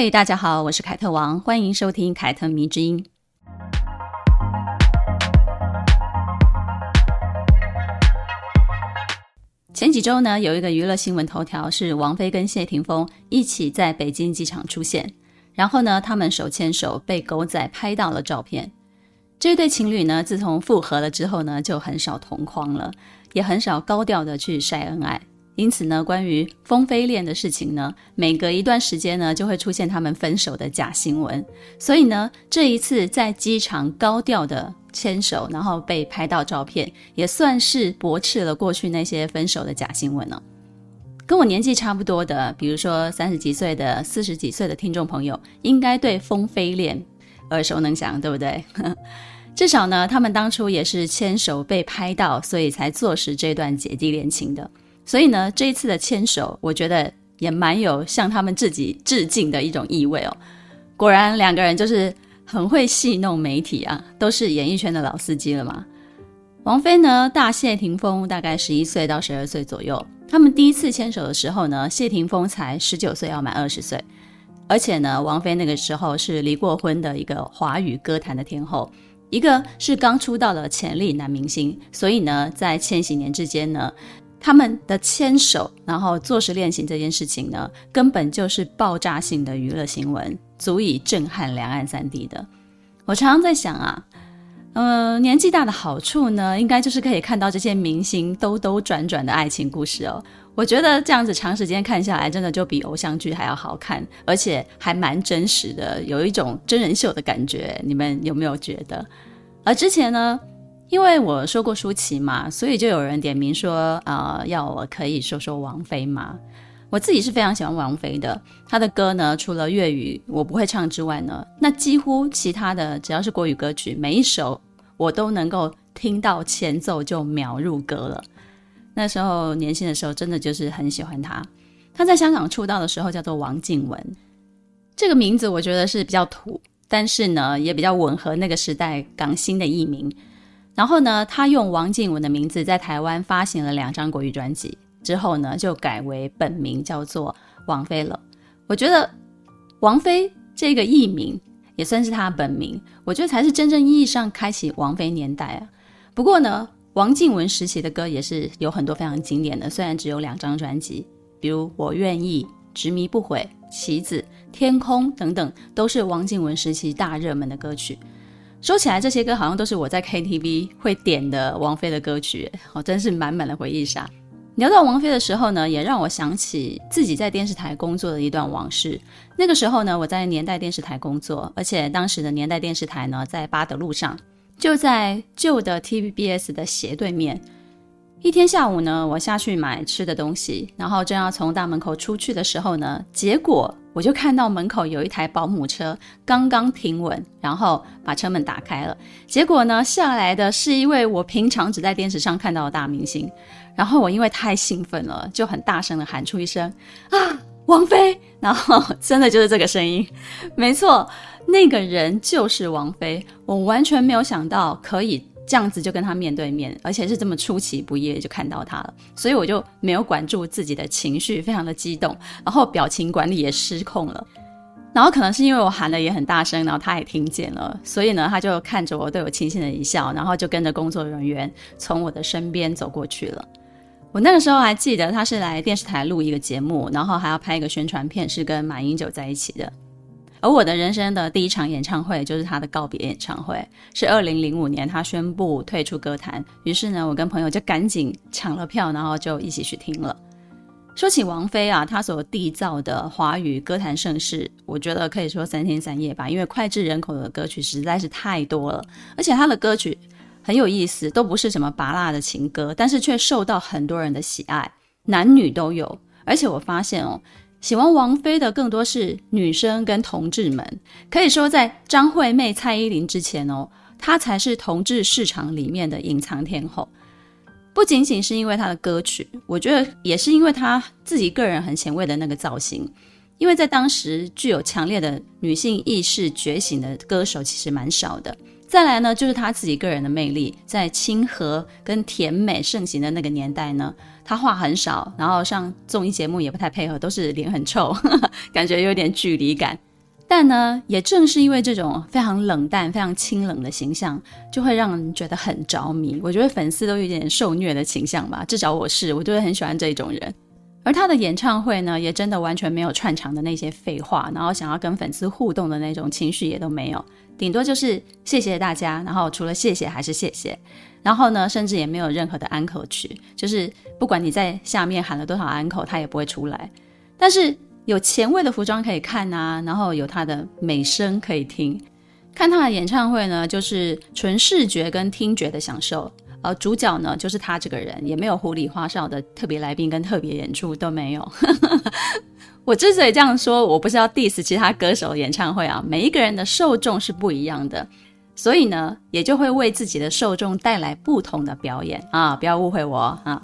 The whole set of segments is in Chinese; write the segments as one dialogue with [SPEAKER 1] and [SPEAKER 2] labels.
[SPEAKER 1] 嘿，大家好，我是凯特王，欢迎收听凯特迷之音。前几周呢，有一个娱乐新闻头条是王菲跟谢霆锋一起在北京机场出现，然后呢，他们手牵手被狗仔拍到了照片。这对情侣呢，自从复合了之后呢，就很少同框了，也很少高调的去晒恩爱。因此呢，关于风飞恋的事情呢，每隔一段时间呢，就会出现他们分手的假新闻。所以呢，这一次在机场高调的。牵手，然后被拍到照片，也算是驳斥了过去那些分手的假新闻了。跟我年纪差不多的，比如说三十几岁的、四十几岁的听众朋友，应该对风飞恋耳熟能详，对不对？至少呢，他们当初也是牵手被拍到，所以才坐实这段姐弟恋情的。所以呢，这一次的牵手，我觉得也蛮有向他们自己致敬的一种意味哦。果然，两个人就是。很会戏弄媒体啊，都是演艺圈的老司机了嘛。王菲呢，大谢霆锋大概十一岁到十二岁左右。他们第一次牵手的时候呢，谢霆锋才十九岁，要满二十岁。而且呢，王菲那个时候是离过婚的一个华语歌坛的天后，一个是刚出道的潜力男明星。所以呢，在千禧年之间呢，他们的牵手，然后坐实恋情这件事情呢，根本就是爆炸性的娱乐新闻。足以震撼两岸三地的。我常常在想啊，呃，年纪大的好处呢，应该就是可以看到这些明星兜兜转转的爱情故事哦。我觉得这样子长时间看下来，真的就比偶像剧还要好看，而且还蛮真实的，有一种真人秀的感觉。你们有没有觉得？而之前呢，因为我说过舒淇嘛，所以就有人点名说，啊、要我可以说说王菲嘛。我自己是非常喜欢王菲的，她的歌呢，除了粤语我不会唱之外呢，那几乎其他的只要是国语歌曲，每一首我都能够听到前奏就秒入歌了。那时候年轻的时候，真的就是很喜欢她。她在香港出道的时候叫做王静雯，这个名字我觉得是比较土，但是呢也比较吻合那个时代港星的艺名。然后呢，她用王靖雯的名字在台湾发行了两张国语专辑。之后呢，就改为本名叫做王菲了。我觉得王菲这个艺名也算是她本名，我觉得才是真正意义上开启王菲年代啊。不过呢，王靖雯时期的歌也是有很多非常经典的，虽然只有两张专辑，比如《我愿意》、《执迷不悔》、《棋子》、《天空》等等，都是王靖雯时期大热门的歌曲。说起来，这些歌好像都是我在 KTV 会点的王菲的歌曲，哦，真是满满的回忆杀。聊到王菲的时候呢，也让我想起自己在电视台工作的一段往事。那个时候呢，我在年代电视台工作，而且当时的年代电视台呢，在八德路上，就在旧的 TVBS 的斜对面。一天下午呢，我下去买吃的东西，然后正要从大门口出去的时候呢，结果我就看到门口有一台保姆车刚刚停稳，然后把车门打开了。结果呢，下来的是一位我平常只在电视上看到的大明星。然后我因为太兴奋了，就很大声的喊出一声啊，王菲！然后真的就是这个声音，没错，那个人就是王菲。我完全没有想到可以这样子就跟他面对面，而且是这么出其不意就看到他了，所以我就没有管住自己的情绪，非常的激动，然后表情管理也失控了。然后可能是因为我喊的也很大声，然后他也听见了，所以呢，他就看着我，对我轻轻的一笑，然后就跟着工作人员从我的身边走过去了。我那个时候还记得他是来电视台录一个节目，然后还要拍一个宣传片，是跟马英九在一起的。而我的人生的第一场演唱会就是他的告别演唱会，是二零零五年他宣布退出歌坛。于是呢，我跟朋友就赶紧抢了票，然后就一起去听了。说起王菲啊，她所缔造的华语歌坛盛世，我觉得可以说三天三夜吧，因为脍炙人口的歌曲实在是太多了，而且她的歌曲。很有意思，都不是什么拔辣的情歌，但是却受到很多人的喜爱，男女都有。而且我发现哦，喜欢王菲的更多是女生跟同志们。可以说，在张惠妹、蔡依林之前哦，她才是同志市场里面的隐藏天后。不仅仅是因为她的歌曲，我觉得也是因为她自己个人很前卫的那个造型。因为在当时具有强烈的女性意识觉醒的歌手其实蛮少的。再来呢，就是她自己个人的魅力，在亲和跟甜美盛行的那个年代呢，他话很少，然后上综艺节目也不太配合，都是脸很臭，呵呵，感觉有点距离感。但呢，也正是因为这种非常冷淡、非常清冷的形象，就会让人觉得很着迷。我觉得粉丝都有点受虐的倾向吧，至少我是，我就是很喜欢这种人。而他的演唱会呢，也真的完全没有串场的那些废话，然后想要跟粉丝互动的那种情绪也都没有，顶多就是谢谢大家，然后除了谢谢还是谢谢，然后呢，甚至也没有任何的安可曲，就是不管你在下面喊了多少安可，他也不会出来。但是有前卫的服装可以看啊，然后有他的美声可以听，看他的演唱会呢，就是纯视觉跟听觉的享受。而主角呢，就是他这个人，也没有胡里花哨的特别来宾跟特别演出都没有。我之所以这样说，我不是要 diss 其他歌手演唱会啊，每一个人的受众是不一样的，所以呢，也就会为自己的受众带来不同的表演啊，不要误会我啊。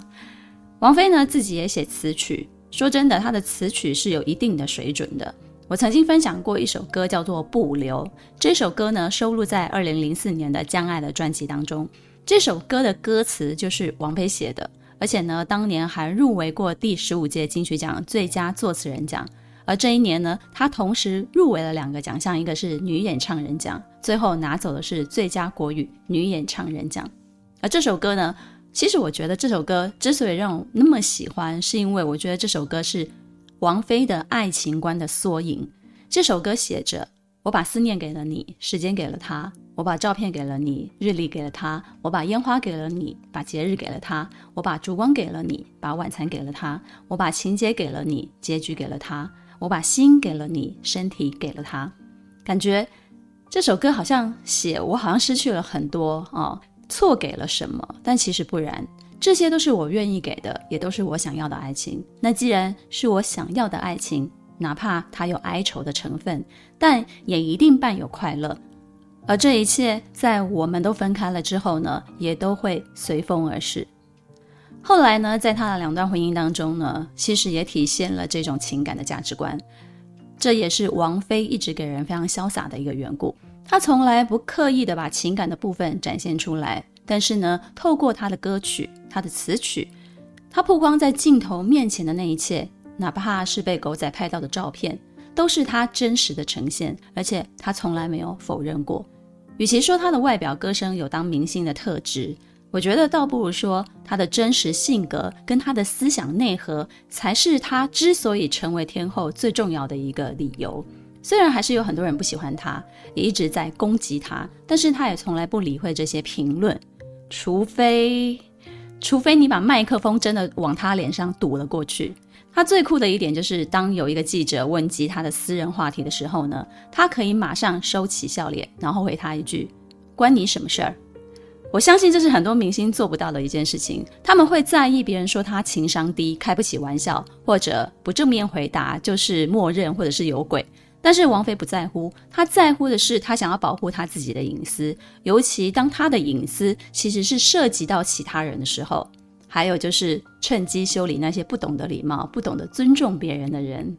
[SPEAKER 1] 王菲呢，自己也写词曲，说真的，她的词曲是有一定的水准的。我曾经分享过一首歌，叫做《不留》，这首歌呢，收录在二零零四年的《将爱》的专辑当中。这首歌的歌词就是王菲写的，而且呢，当年还入围过第十五届金曲奖最佳作词人奖。而这一年呢，她同时入围了两个奖项，一个是女演唱人奖，最后拿走的是最佳国语女演唱人奖。而这首歌呢，其实我觉得这首歌之所以让我那么喜欢，是因为我觉得这首歌是王菲的爱情观的缩影。这首歌写着：“我把思念给了你，时间给了他。”我把照片给了你，日历给了他；我把烟花给了你，把节日给了他；我把烛光给了你，把晚餐给了他；我把情节给了你，结局给了他；我把心给了你，身体给了他。感觉这首歌好像写我好像失去了很多哦，错给了什么？但其实不然，这些都是我愿意给的，也都是我想要的爱情。那既然是我想要的爱情，哪怕它有哀愁的成分，但也一定伴有快乐。而这一切，在我们都分开了之后呢，也都会随风而逝。后来呢，在他的两段婚姻当中呢，其实也体现了这种情感的价值观。这也是王菲一直给人非常潇洒的一个缘故。她从来不刻意的把情感的部分展现出来，但是呢，透过她的歌曲、她的词曲，她曝光在镜头面前的那一切，哪怕是被狗仔拍到的照片，都是他真实的呈现，而且他从来没有否认过。与其说他的外表歌声有当明星的特质，我觉得倒不如说他的真实性格跟他的思想内核才是他之所以成为天后最重要的一个理由。虽然还是有很多人不喜欢他，也一直在攻击他，但是他也从来不理会这些评论，除非，除非你把麦克风真的往他脸上堵了过去。他最酷的一点就是，当有一个记者问及他的私人话题的时候呢，他可以马上收起笑脸，然后回他一句：“关你什么事儿？”我相信这是很多明星做不到的一件事情。他们会在意别人说他情商低、开不起玩笑，或者不正面回答就是默认或者是有鬼。但是王菲不在乎，她在乎的是她想要保护她自己的隐私，尤其当她的隐私其实是涉及到其他人的时候。还有就是趁机修理那些不懂得礼貌、不懂得尊重别人的人。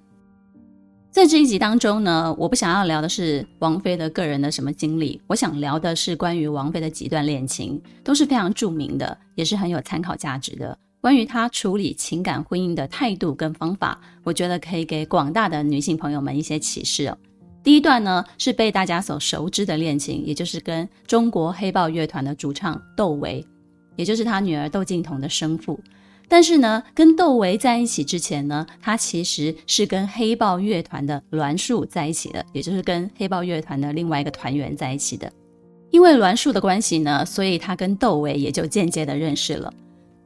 [SPEAKER 1] 在这一集当中呢，我不想要聊的是王菲的个人的什么经历，我想聊的是关于王菲的几段恋情，都是非常著名的，也是很有参考价值的。关于她处理情感婚姻的态度跟方法，我觉得可以给广大的女性朋友们一些启示哦。第一段呢，是被大家所熟知的恋情，也就是跟中国黑豹乐团的主唱窦唯。也就是他女儿窦靖童的生父，但是呢，跟窦唯在一起之前呢，他其实是跟黑豹乐团的栾树在一起的，也就是跟黑豹乐团的另外一个团员在一起的。因为栾树的关系呢，所以他跟窦唯也就间接的认识了。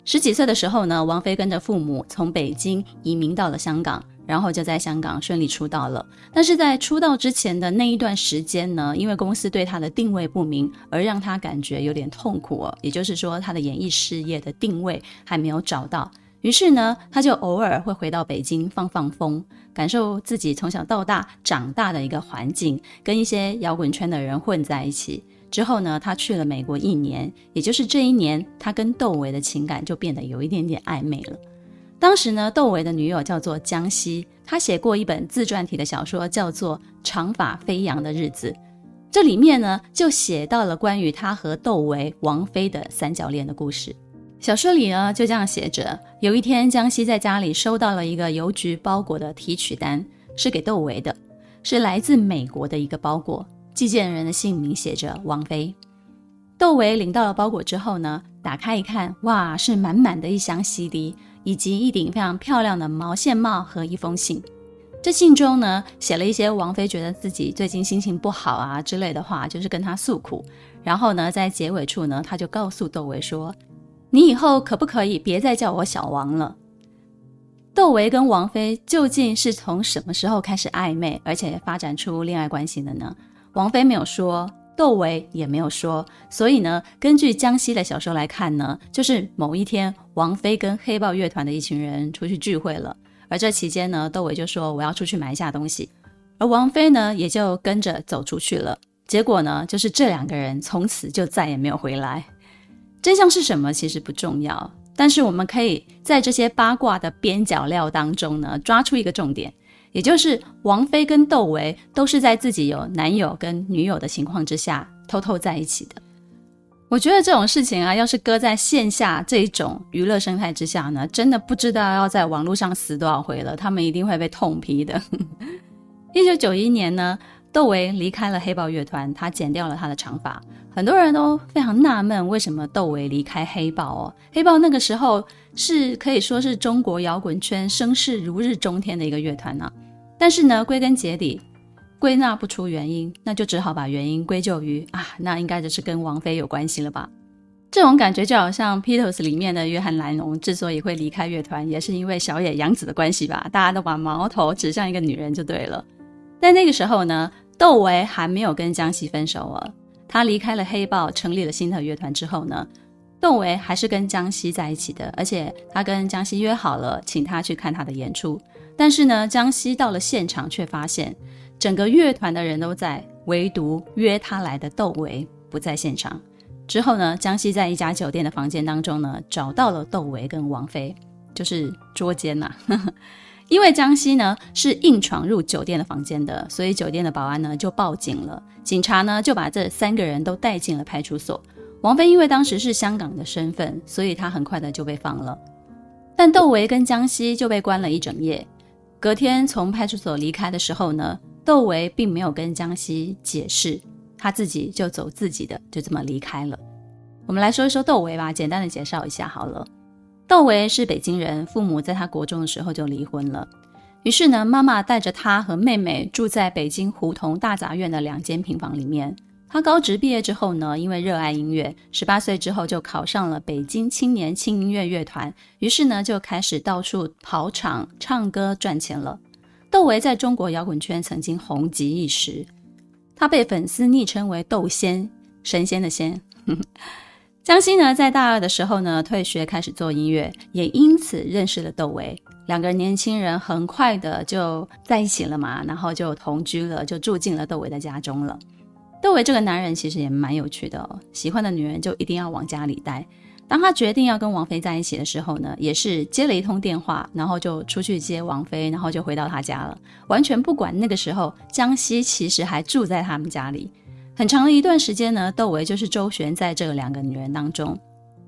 [SPEAKER 1] 十几岁的时候呢，王菲跟着父母从北京移民到了香港。然后就在香港顺利出道了，但是在出道之前的那一段时间呢，因为公司对他的定位不明，而让他感觉有点痛苦哦。也就是说，他的演艺事业的定位还没有找到，于是呢，他就偶尔会回到北京放放风，感受自己从小到大长大的一个环境，跟一些摇滚圈的人混在一起。之后呢，他去了美国一年，也就是这一年，他跟窦唯的情感就变得有一点点暧昧了。当时呢，窦唯的女友叫做江西，她写过一本自传体的小说，叫做《长发飞扬的日子》。这里面呢，就写到了关于他和窦唯、王菲的三角恋的故事。小说里呢，就这样写着：有一天，江西在家里收到了一个邮局包裹的提取单，是给窦唯的，是来自美国的一个包裹，寄件人的姓名写着王菲。窦唯领到了包裹之后呢，打开一看，哇，是满满的一箱 CD，以及一顶非常漂亮的毛线帽和一封信。这信中呢，写了一些王菲觉得自己最近心情不好啊之类的话，就是跟她诉苦。然后呢，在结尾处呢，他就告诉窦唯说：“你以后可不可以别再叫我小王了？”窦唯跟王菲究竟是从什么时候开始暧昧，而且发展出恋爱关系的呢？王菲没有说，窦唯也没有说。所以呢，根据江西的小说来看呢，就是某一天，王菲跟黑豹乐团的一群人出去聚会了。而这期间呢，窦唯就说我要出去买一下东西，而王菲呢也就跟着走出去了。结果呢，就是这两个人从此就再也没有回来。真相是什么其实不重要，但是我们可以在这些八卦的边角料当中呢，抓出一个重点，也就是王菲跟窦唯都是在自己有男友跟女友的情况之下偷偷在一起的。我觉得这种事情啊，要是搁在线下这一种娱乐生态之下呢，真的不知道要在网络上死多少回了。他们一定会被痛批的。一九九一年呢，窦唯离开了黑豹乐团，他剪掉了他的长发。很多人都非常纳闷，为什么窦唯离开黑豹哦？黑豹那个时候是可以说是中国摇滚圈声势如日中天的一个乐团呢。但是呢，归根结底。归纳不出原因，那就只好把原因归咎于啊，那应该就是跟王菲有关系了吧？这种感觉就好像 Beatles 里面的约翰·兰农之所以会离开乐团，也是因为小野洋子的关系吧？大家都把矛头指向一个女人就对了。但那个时候呢，窦唯还没有跟江西分手啊。他离开了黑豹，成立了新的乐团之后呢，窦唯还是跟江西在一起的，而且他跟江西约好了，请他去看他的演出。但是呢，江西到了现场却发现。整个乐团的人都在，唯独约他来的窦唯不在现场。之后呢，江西在一家酒店的房间当中呢，找到了窦唯跟王菲，就是捉奸呐、啊。因为江西呢是硬闯入酒店的房间的，所以酒店的保安呢就报警了。警察呢就把这三个人都带进了派出所。王菲因为当时是香港的身份，所以她很快的就被放了。但窦唯跟江西就被关了一整夜。隔天从派出所离开的时候呢，窦唯并没有跟江西解释，他自己就走自己的，就这么离开了。我们来说一说窦唯吧，简单的介绍一下好了。窦唯是北京人，父母在他国中的时候就离婚了，于是呢，妈妈带着他和妹妹住在北京胡同大杂院的两间平房里面。他高职毕业之后呢，因为热爱音乐，十八岁之后就考上了北京青年轻音乐乐团，于是呢，就开始到处跑场唱歌赚钱了。窦唯在中国摇滚圈曾经红极一时，他被粉丝昵称为“窦仙”，神仙的仙。江西呢，在大二的时候呢，退学开始做音乐，也因此认识了窦唯。两个年轻人很快的就在一起了嘛，然后就同居了，就住进了窦唯的家中了。窦唯这个男人其实也蛮有趣的哦，喜欢的女人就一定要往家里带。当他决定要跟王菲在一起的时候呢，也是接了一通电话，然后就出去接王菲，然后就回到他家了，完全不管那个时候江西其实还住在他们家里。很长的一段时间呢，窦唯就是周旋在这两个女人当中。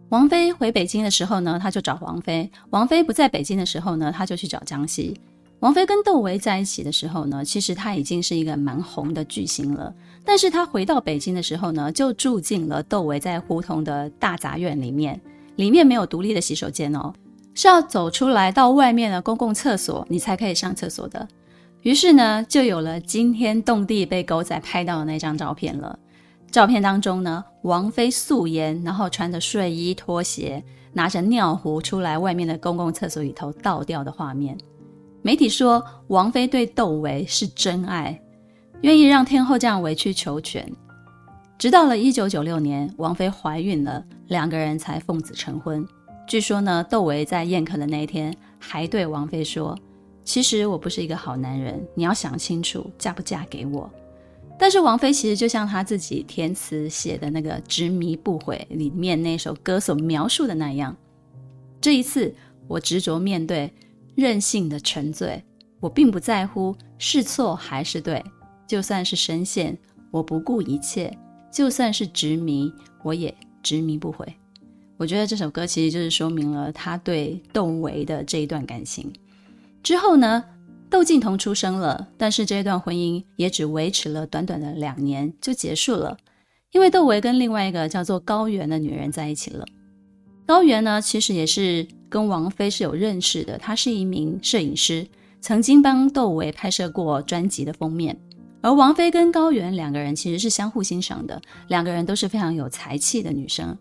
[SPEAKER 1] 王菲回北京的时候呢，他就找王菲；王菲不在北京的时候呢，他就去找江西。王菲跟窦唯在一起的时候呢，其实她已经是一个蛮红的巨星了。但是她回到北京的时候呢，就住进了窦唯在胡同的大杂院里面，里面没有独立的洗手间哦，是要走出来到外面的公共厕所，你才可以上厕所的。于是呢，就有了惊天动地被狗仔拍到的那张照片了。照片当中呢，王菲素颜，然后穿着睡衣拖鞋，拿着尿壶出来外面的公共厕所里头倒掉的画面。媒体说，王菲对窦唯是真爱，愿意让天后这样委曲求全。直到了一九九六年，王菲怀孕了，两个人才奉子成婚。据说呢，窦唯在宴客的那一天还对王菲说：“其实我不是一个好男人，你要想清楚，嫁不嫁给我。”但是王菲其实就像她自己填词写的那个《执迷不悔》里面那首歌所描述的那样，这一次我执着面对，任性的沉醉，我并不在乎是错还是对，就算是深陷，我不顾一切，就算是执迷，我也执迷不悔。我觉得这首歌其实就是说明了他对窦唯的这一段感情。之后呢，窦靖童出生了，但是这一段婚姻也只维持了短短的两年就结束了，因为窦唯跟另外一个叫做高原的女人在一起了。高原呢，其实也是跟王菲是有认识的，他是一名摄影师，曾经帮窦唯拍摄过专辑的封面。而王菲跟高原两个人其实是相互欣赏的，两个人都是非常有才气的女生。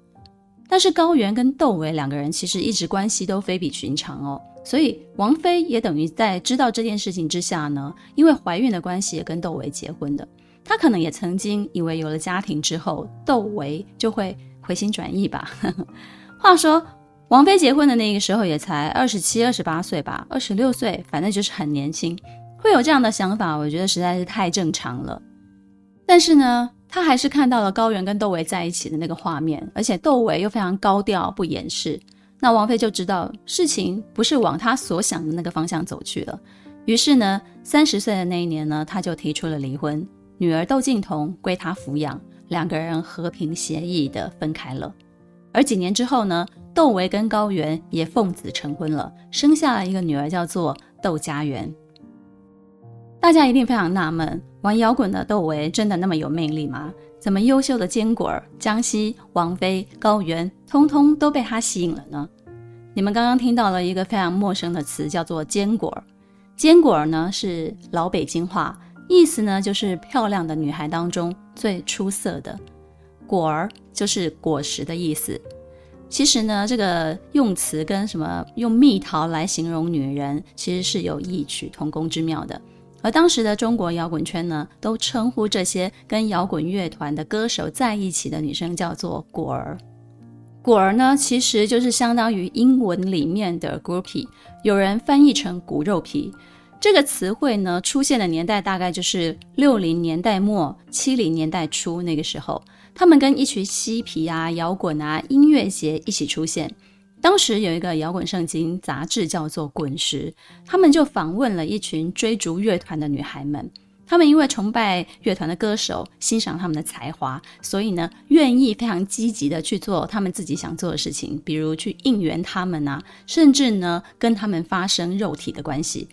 [SPEAKER 1] 但是高原跟窦唯两个人其实一直关系都非比寻常哦。所以王菲也等于在知道这件事情之下呢，因为怀孕的关系也跟窦唯结婚的。她可能也曾经以为有了家庭之后，窦唯就会回心转意吧。话说王菲结婚的那个时候也才二十七、二十八岁吧，二十六岁，反正就是很年轻，会有这样的想法，我觉得实在是太正常了。但是呢，她还是看到了高原跟窦唯在一起的那个画面，而且窦唯又非常高调不掩饰。那王菲就知道事情不是往她所想的那个方向走去了，于是呢，三十岁的那一年呢，她就提出了离婚，女儿窦靖童归她抚养，两个人和平协议的分开了。而几年之后呢，窦唯跟高原也奉子成婚了，生下了一个女儿，叫做窦佳媛。大家一定非常纳闷，玩摇滚的窦唯真的那么有魅力吗？怎么优秀的坚果儿、江西、王菲、高原，通通都被他吸引了呢？你们刚刚听到了一个非常陌生的词，叫做“坚果儿”。坚果儿呢是老北京话，意思呢就是漂亮的女孩当中最出色的。果儿就是果实的意思。其实呢，这个用词跟什么用蜜桃来形容女人，其实是有异曲同工之妙的。而当时的中国摇滚圈呢，都称呼这些跟摇滚乐团的歌手在一起的女生叫做“果儿”。果儿呢，其实就是相当于英文里面的 groupie，有人翻译成“骨肉皮”。这个词汇呢，出现的年代大概就是六零年代末、七零年代初那个时候，他们跟一群嬉皮啊、摇滚啊、音乐节一起出现。当时有一个摇滚圣经杂志叫做《滚石》，他们就访问了一群追逐乐团的女孩们。他们因为崇拜乐团的歌手，欣赏他们的才华，所以呢，愿意非常积极的去做他们自己想做的事情，比如去应援他们啊，甚至呢，跟他们发生肉体的关系。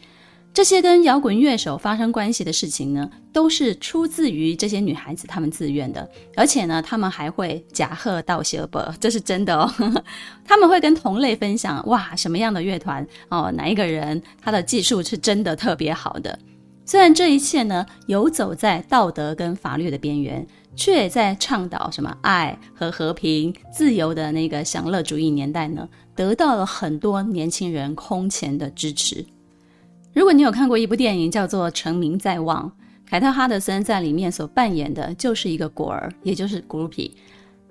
[SPEAKER 1] 这些跟摇滚乐手发生关系的事情呢，都是出自于这些女孩子她们自愿的，而且呢，她们还会假贺道谢伯，这是真的哦。他们会跟同类分享，哇，什么样的乐团哦，哪一个人他的技术是真的特别好的。虽然这一切呢，游走在道德跟法律的边缘，却也在倡导什么爱和和平、自由的那个享乐主义年代呢，得到了很多年轻人空前的支持。如果你有看过一部电影叫做《成名在望》，凯特·哈德森在里面所扮演的就是一个果儿，也就是 groupie。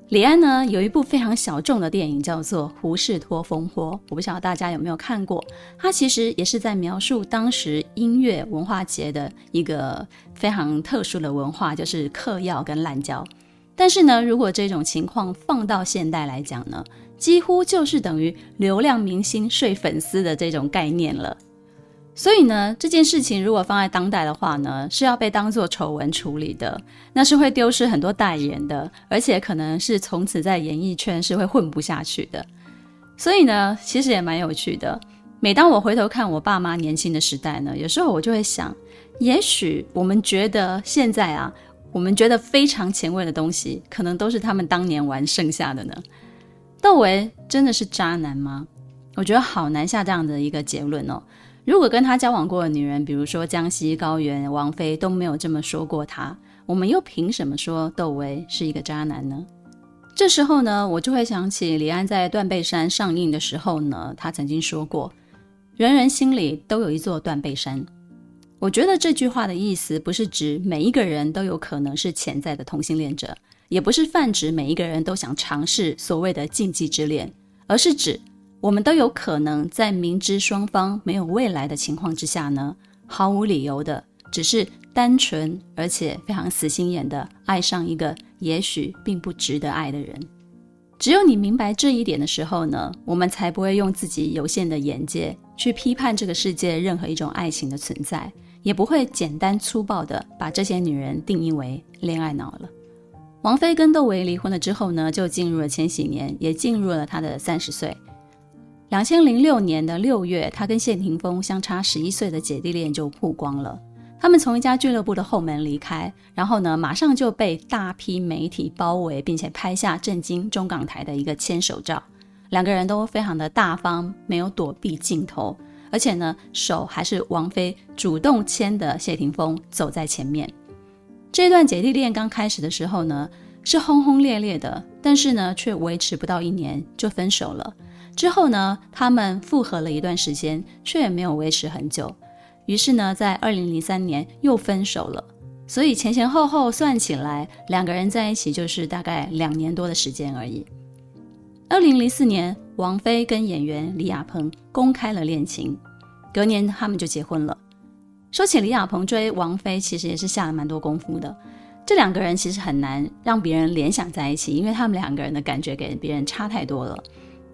[SPEAKER 1] 李安呢，有一部非常小众的电影叫做《胡士托风波》，我不晓得大家有没有看过。它其实也是在描述当时音乐文化节的一个非常特殊的文化，就是嗑药跟滥交。但是呢，如果这种情况放到现代来讲呢，几乎就是等于流量明星睡粉丝的这种概念了。所以呢，这件事情如果放在当代的话呢，是要被当作丑闻处理的，那是会丢失很多代言的，而且可能是从此在演艺圈是会混不下去的。所以呢，其实也蛮有趣的。每当我回头看我爸妈年轻的时代呢，有时候我就会想，也许我们觉得现在啊，我们觉得非常前卫的东西，可能都是他们当年玩剩下的呢。窦唯真的是渣男吗？我觉得好难下这样的一个结论哦。如果跟他交往过的女人，比如说江西高原、王菲都没有这么说过他，我们又凭什么说窦唯是一个渣男呢？这时候呢，我就会想起李安在《断背山》上映的时候呢，他曾经说过：“人人心里都有一座断背山。”我觉得这句话的意思不是指每一个人都有可能是潜在的同性恋者，也不是泛指每一个人都想尝试所谓的禁忌之恋，而是指。我们都有可能在明知双方没有未来的情况之下呢，毫无理由的只是单纯而且非常死心眼的爱上一个也许并不值得爱的人。只有你明白这一点的时候呢，我们才不会用自己有限的眼界去批判这个世界任何一种爱情的存在，也不会简单粗暴的把这些女人定义为恋爱脑了。王菲跟窦唯离婚了之后呢，就进入了千禧年，也进入了她的三十岁。两千零六年的六月，他跟谢霆锋相差十一岁的姐弟恋就曝光了。他们从一家俱乐部的后门离开，然后呢，马上就被大批媒体包围，并且拍下震惊中港台的一个牵手照。两个人都非常的大方，没有躲避镜头，而且呢，手还是王菲主动牵的。谢霆锋走在前面。这段姐弟恋刚开始的时候呢，是轰轰烈烈的，但是呢，却维持不到一年就分手了。之后呢，他们复合了一段时间，却也没有维持很久。于是呢，在二零零三年又分手了，所以前前后后算起来，两个人在一起就是大概两年多的时间而已。二零零四年，王菲跟演员李亚鹏公开了恋情，隔年他们就结婚了。说起李亚鹏追王菲，其实也是下了蛮多功夫的。这两个人其实很难让别人联想在一起，因为他们两个人的感觉给别人差太多了。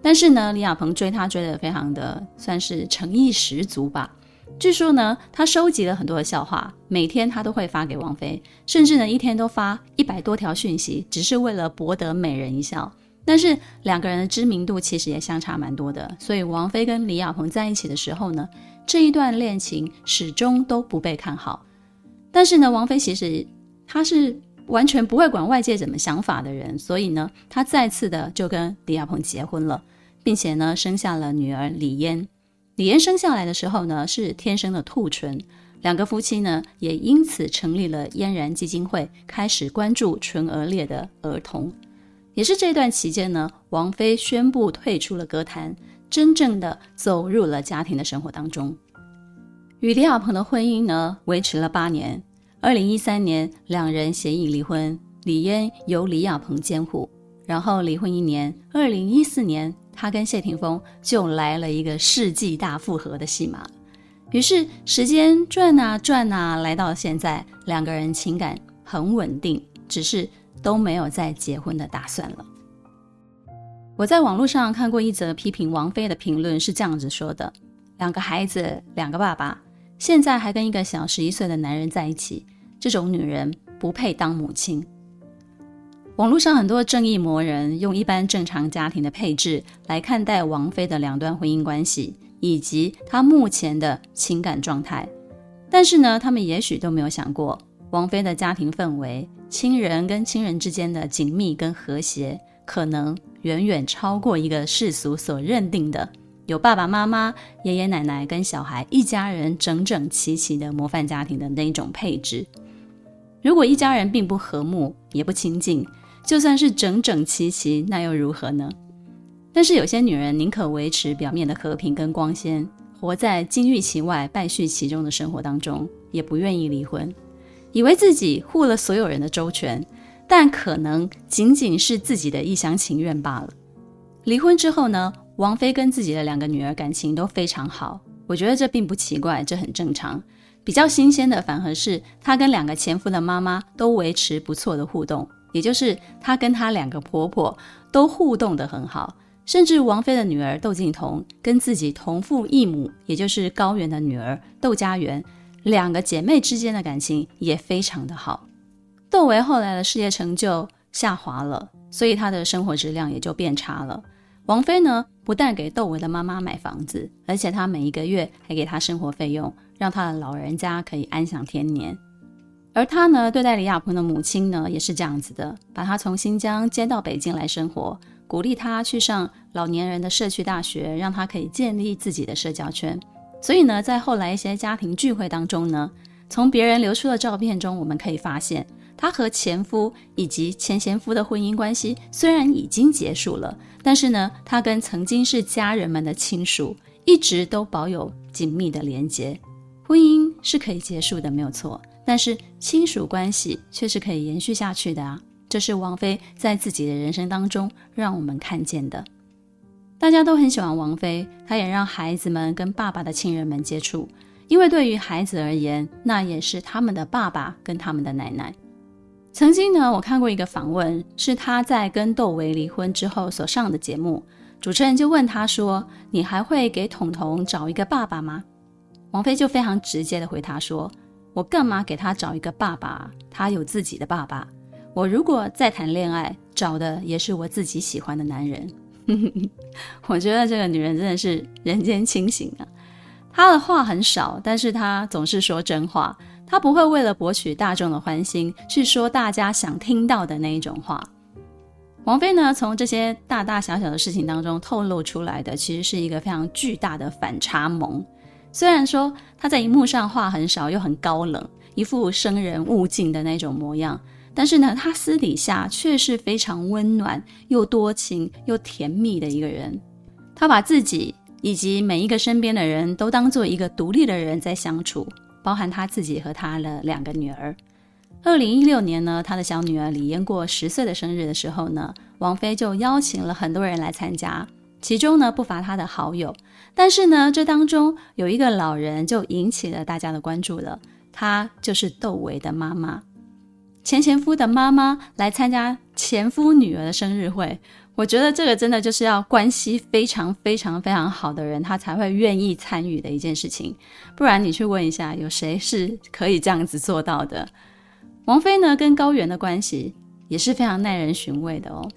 [SPEAKER 1] 但是呢，李亚鹏追她追得非常的算是诚意十足吧。据说呢，他收集了很多的笑话，每天他都会发给王菲，甚至呢一天都发一百多条讯息，只是为了博得美人一笑。但是两个人的知名度其实也相差蛮多的，所以王菲跟李亚鹏在一起的时候呢，这一段恋情始终都不被看好。但是呢，王菲其实她是完全不会管外界怎么想法的人，所以呢，她再次的就跟李亚鹏结婚了，并且呢生下了女儿李嫣。李嫣生下来的时候呢，是天生的兔唇，两个夫妻呢也因此成立了嫣然基金会，开始关注唇腭裂的儿童。也是这段期间呢，王菲宣布退出了歌坛，真正的走入了家庭的生活当中。与李亚鹏的婚姻呢维持了八年，二零一三年两人协议离婚，李嫣由李亚鹏监护。然后离婚一年，二零一四年。他跟谢霆锋就来了一个世纪大复合的戏码，于是时间转啊转啊，来到现在，两个人情感很稳定，只是都没有再结婚的打算了。我在网络上看过一则批评王菲的评论，是这样子说的：两个孩子，两个爸爸，现在还跟一个小十一岁的男人在一起，这种女人不配当母亲。网络上很多正义魔人用一般正常家庭的配置来看待王菲的两段婚姻关系以及她目前的情感状态，但是呢，他们也许都没有想过，王菲的家庭氛围、亲人跟亲人之间的紧密跟和谐，可能远远超过一个世俗所认定的有爸爸妈妈、爷爷奶奶跟小孩一家人整整齐齐的模范家庭的那种配置。如果一家人并不和睦，也不亲近。就算是整整齐齐，那又如何呢？但是有些女人宁可维持表面的和平跟光鲜，活在金玉其外败絮其中的生活当中，也不愿意离婚，以为自己护了所有人的周全，但可能仅仅是自己的一厢情愿罢了。离婚之后呢，王菲跟自己的两个女儿感情都非常好，我觉得这并不奇怪，这很正常。比较新鲜的反而是她跟两个前夫的妈妈都维持不错的互动。也就是她跟她两个婆婆都互动得很好，甚至王菲的女儿窦靖童跟自己同父异母，也就是高原的女儿窦佳媛，两个姐妹之间的感情也非常的好。窦唯后来的事业成就下滑了，所以她的生活质量也就变差了。王菲呢，不但给窦唯的妈妈买房子，而且她每一个月还给她生活费用，让她的老人家可以安享天年。而他呢，对待李亚鹏的母亲呢，也是这样子的，把他从新疆接到北京来生活，鼓励他去上老年人的社区大学，让他可以建立自己的社交圈。所以呢，在后来一些家庭聚会当中呢，从别人流出的照片中，我们可以发现，他和前夫以及前前夫的婚姻关系虽然已经结束了，但是呢，他跟曾经是家人们的亲属一直都保有紧密的连结。婚姻是可以结束的，没有错。但是亲属关系却是可以延续下去的啊！这是王菲在自己的人生当中让我们看见的。大家都很喜欢王菲，她也让孩子们跟爸爸的亲人们接触。因为对于孩子而言，那也是他们的爸爸跟他们的奶奶。曾经呢，我看过一个访问，是他在跟窦唯离婚之后所上的节目，主持人就问他说：“你还会给彤彤找一个爸爸吗？”王菲就非常直接的回答说：“我干嘛给他找一个爸爸？他有自己的爸爸。我如果再谈恋爱，找的也是我自己喜欢的男人。”我觉得这个女人真的是人间清醒啊！她的话很少，但是她总是说真话。她不会为了博取大众的欢心，去说大家想听到的那一种话。王菲呢，从这些大大小小的事情当中透露出来的，其实是一个非常巨大的反差萌。虽然说他在荧幕上话很少，又很高冷，一副生人勿近的那种模样，但是呢，他私底下却是非常温暖、又多情又甜蜜的一个人。他把自己以及每一个身边的人都当做一个独立的人在相处，包含他自己和他的两个女儿。二零一六年呢，他的小女儿李嫣过十岁的生日的时候呢，王菲就邀请了很多人来参加。其中呢，不乏他的好友，但是呢，这当中有一个老人就引起了大家的关注了。他就是窦唯的妈妈，前前夫的妈妈来参加前夫女儿的生日会。我觉得这个真的就是要关系非常非常非常好的人，他才会愿意参与的一件事情。不然你去问一下，有谁是可以这样子做到的？王菲呢，跟高原的关系也是非常耐人寻味的哦。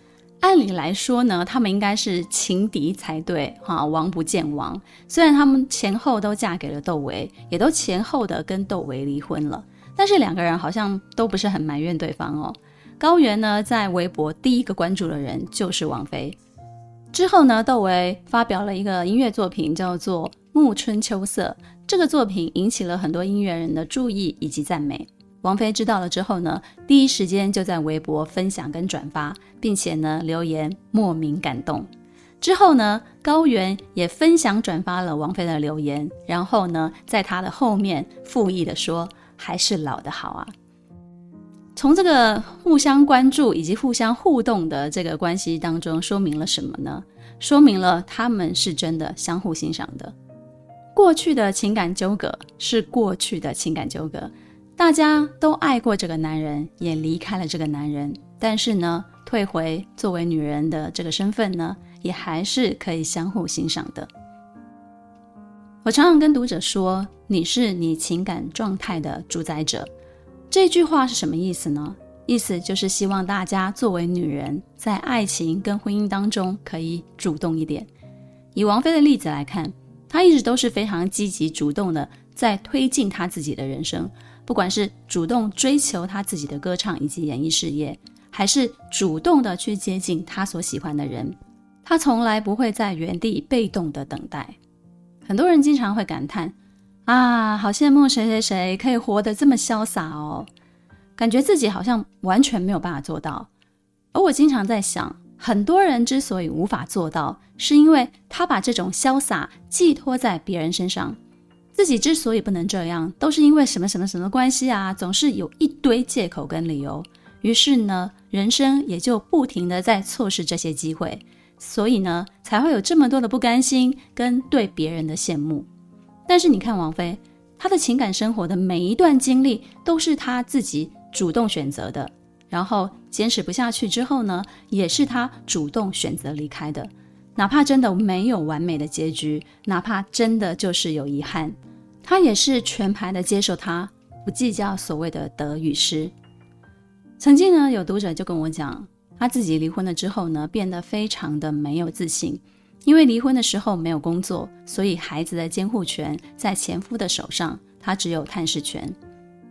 [SPEAKER 1] 按理来说呢，他们应该是情敌才对，哈，王不见王。虽然他们前后都嫁给了窦唯，也都前后的跟窦唯离婚了，但是两个人好像都不是很埋怨对方哦。高原呢，在微博第一个关注的人就是王菲。之后呢，窦唯发表了一个音乐作品，叫做《暮春秋色》，这个作品引起了很多音乐人的注意以及赞美。王菲知道了之后呢，第一时间就在微博分享跟转发，并且呢留言莫名感动。之后呢，高原也分享转发了王菲的留言，然后呢，在他的后面附议的说：“还是老的好啊。”从这个互相关注以及互相互动的这个关系当中，说明了什么呢？说明了他们是真的相互欣赏的。过去的情感纠葛是过去的情感纠葛。大家都爱过这个男人，也离开了这个男人，但是呢，退回作为女人的这个身份呢，也还是可以相互欣赏的。我常常跟读者说：“你是你情感状态的主宰者。”这句话是什么意思呢？意思就是希望大家作为女人，在爱情跟婚姻当中可以主动一点。以王菲的例子来看，她一直都是非常积极主动的，在推进她自己的人生。不管是主动追求他自己的歌唱以及演艺事业，还是主动的去接近他所喜欢的人，他从来不会在原地被动的等待。很多人经常会感叹：啊，好羡慕谁谁谁可以活得这么潇洒哦，感觉自己好像完全没有办法做到。而我经常在想，很多人之所以无法做到，是因为他把这种潇洒寄托在别人身上。自己之所以不能这样，都是因为什么什么什么关系啊？总是有一堆借口跟理由，于是呢，人生也就不停地在错失这些机会，所以呢，才会有这么多的不甘心跟对别人的羡慕。但是你看王菲，她的情感生活的每一段经历都是她自己主动选择的，然后坚持不下去之后呢，也是她主动选择离开的。哪怕真的没有完美的结局，哪怕真的就是有遗憾。他也是全盘的接受他，不计较所谓的得与失。曾经呢，有读者就跟我讲，他自己离婚了之后呢，变得非常的没有自信，因为离婚的时候没有工作，所以孩子的监护权在前夫的手上，他只有探视权。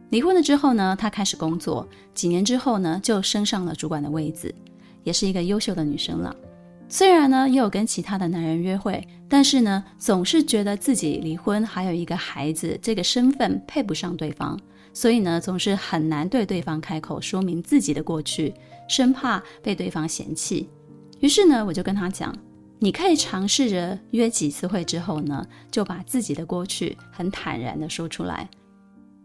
[SPEAKER 1] 离婚了之后呢，他开始工作，几年之后呢，就升上了主管的位置，也是一个优秀的女生了。虽然呢，也有跟其他的男人约会，但是呢，总是觉得自己离婚还有一个孩子，这个身份配不上对方，所以呢，总是很难对对方开口说明自己的过去，生怕被对方嫌弃。于是呢，我就跟他讲，你可以尝试着约几次会之后呢，就把自己的过去很坦然的说出来，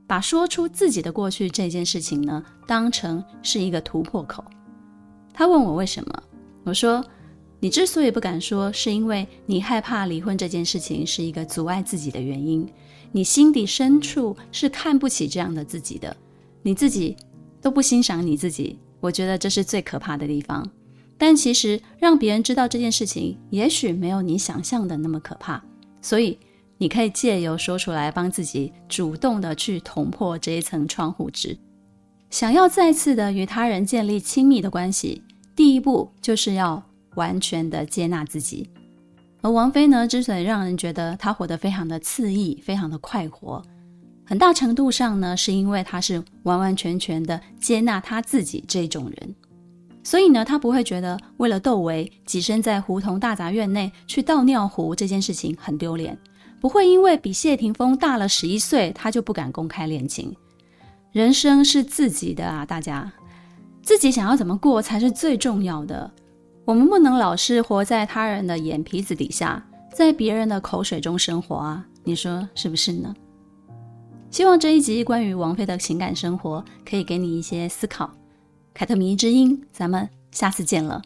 [SPEAKER 1] 把说出自己的过去这件事情呢，当成是一个突破口。他问我为什么，我说。你之所以不敢说，是因为你害怕离婚这件事情是一个阻碍自己的原因。你心底深处是看不起这样的自己的，你自己都不欣赏你自己。我觉得这是最可怕的地方。但其实让别人知道这件事情，也许没有你想象的那么可怕。所以你可以借由说出来，帮自己主动的去捅破这一层窗户纸。想要再次的与他人建立亲密的关系，第一步就是要完全的接纳自己。而王菲呢，之所以让人觉得她活得非常的恣意，非常的快活，很大程度上呢，是因为她是完完全全的接纳她自己这种人。所以呢，她不会觉得为了窦唯跻身在胡同大杂院内去倒尿壶这件事情很丢脸，不会因为比谢霆锋大了十一岁，她就不敢公开恋情。人生是自己的啊，大家自己想要怎么过才是最重要的。我们不能老是活在他人的眼皮子底下在别人的口水中生活啊你说是不是呢？希望这一集关于王菲的情感生活可以给你一些思考。凯特迷之音咱们下次见了。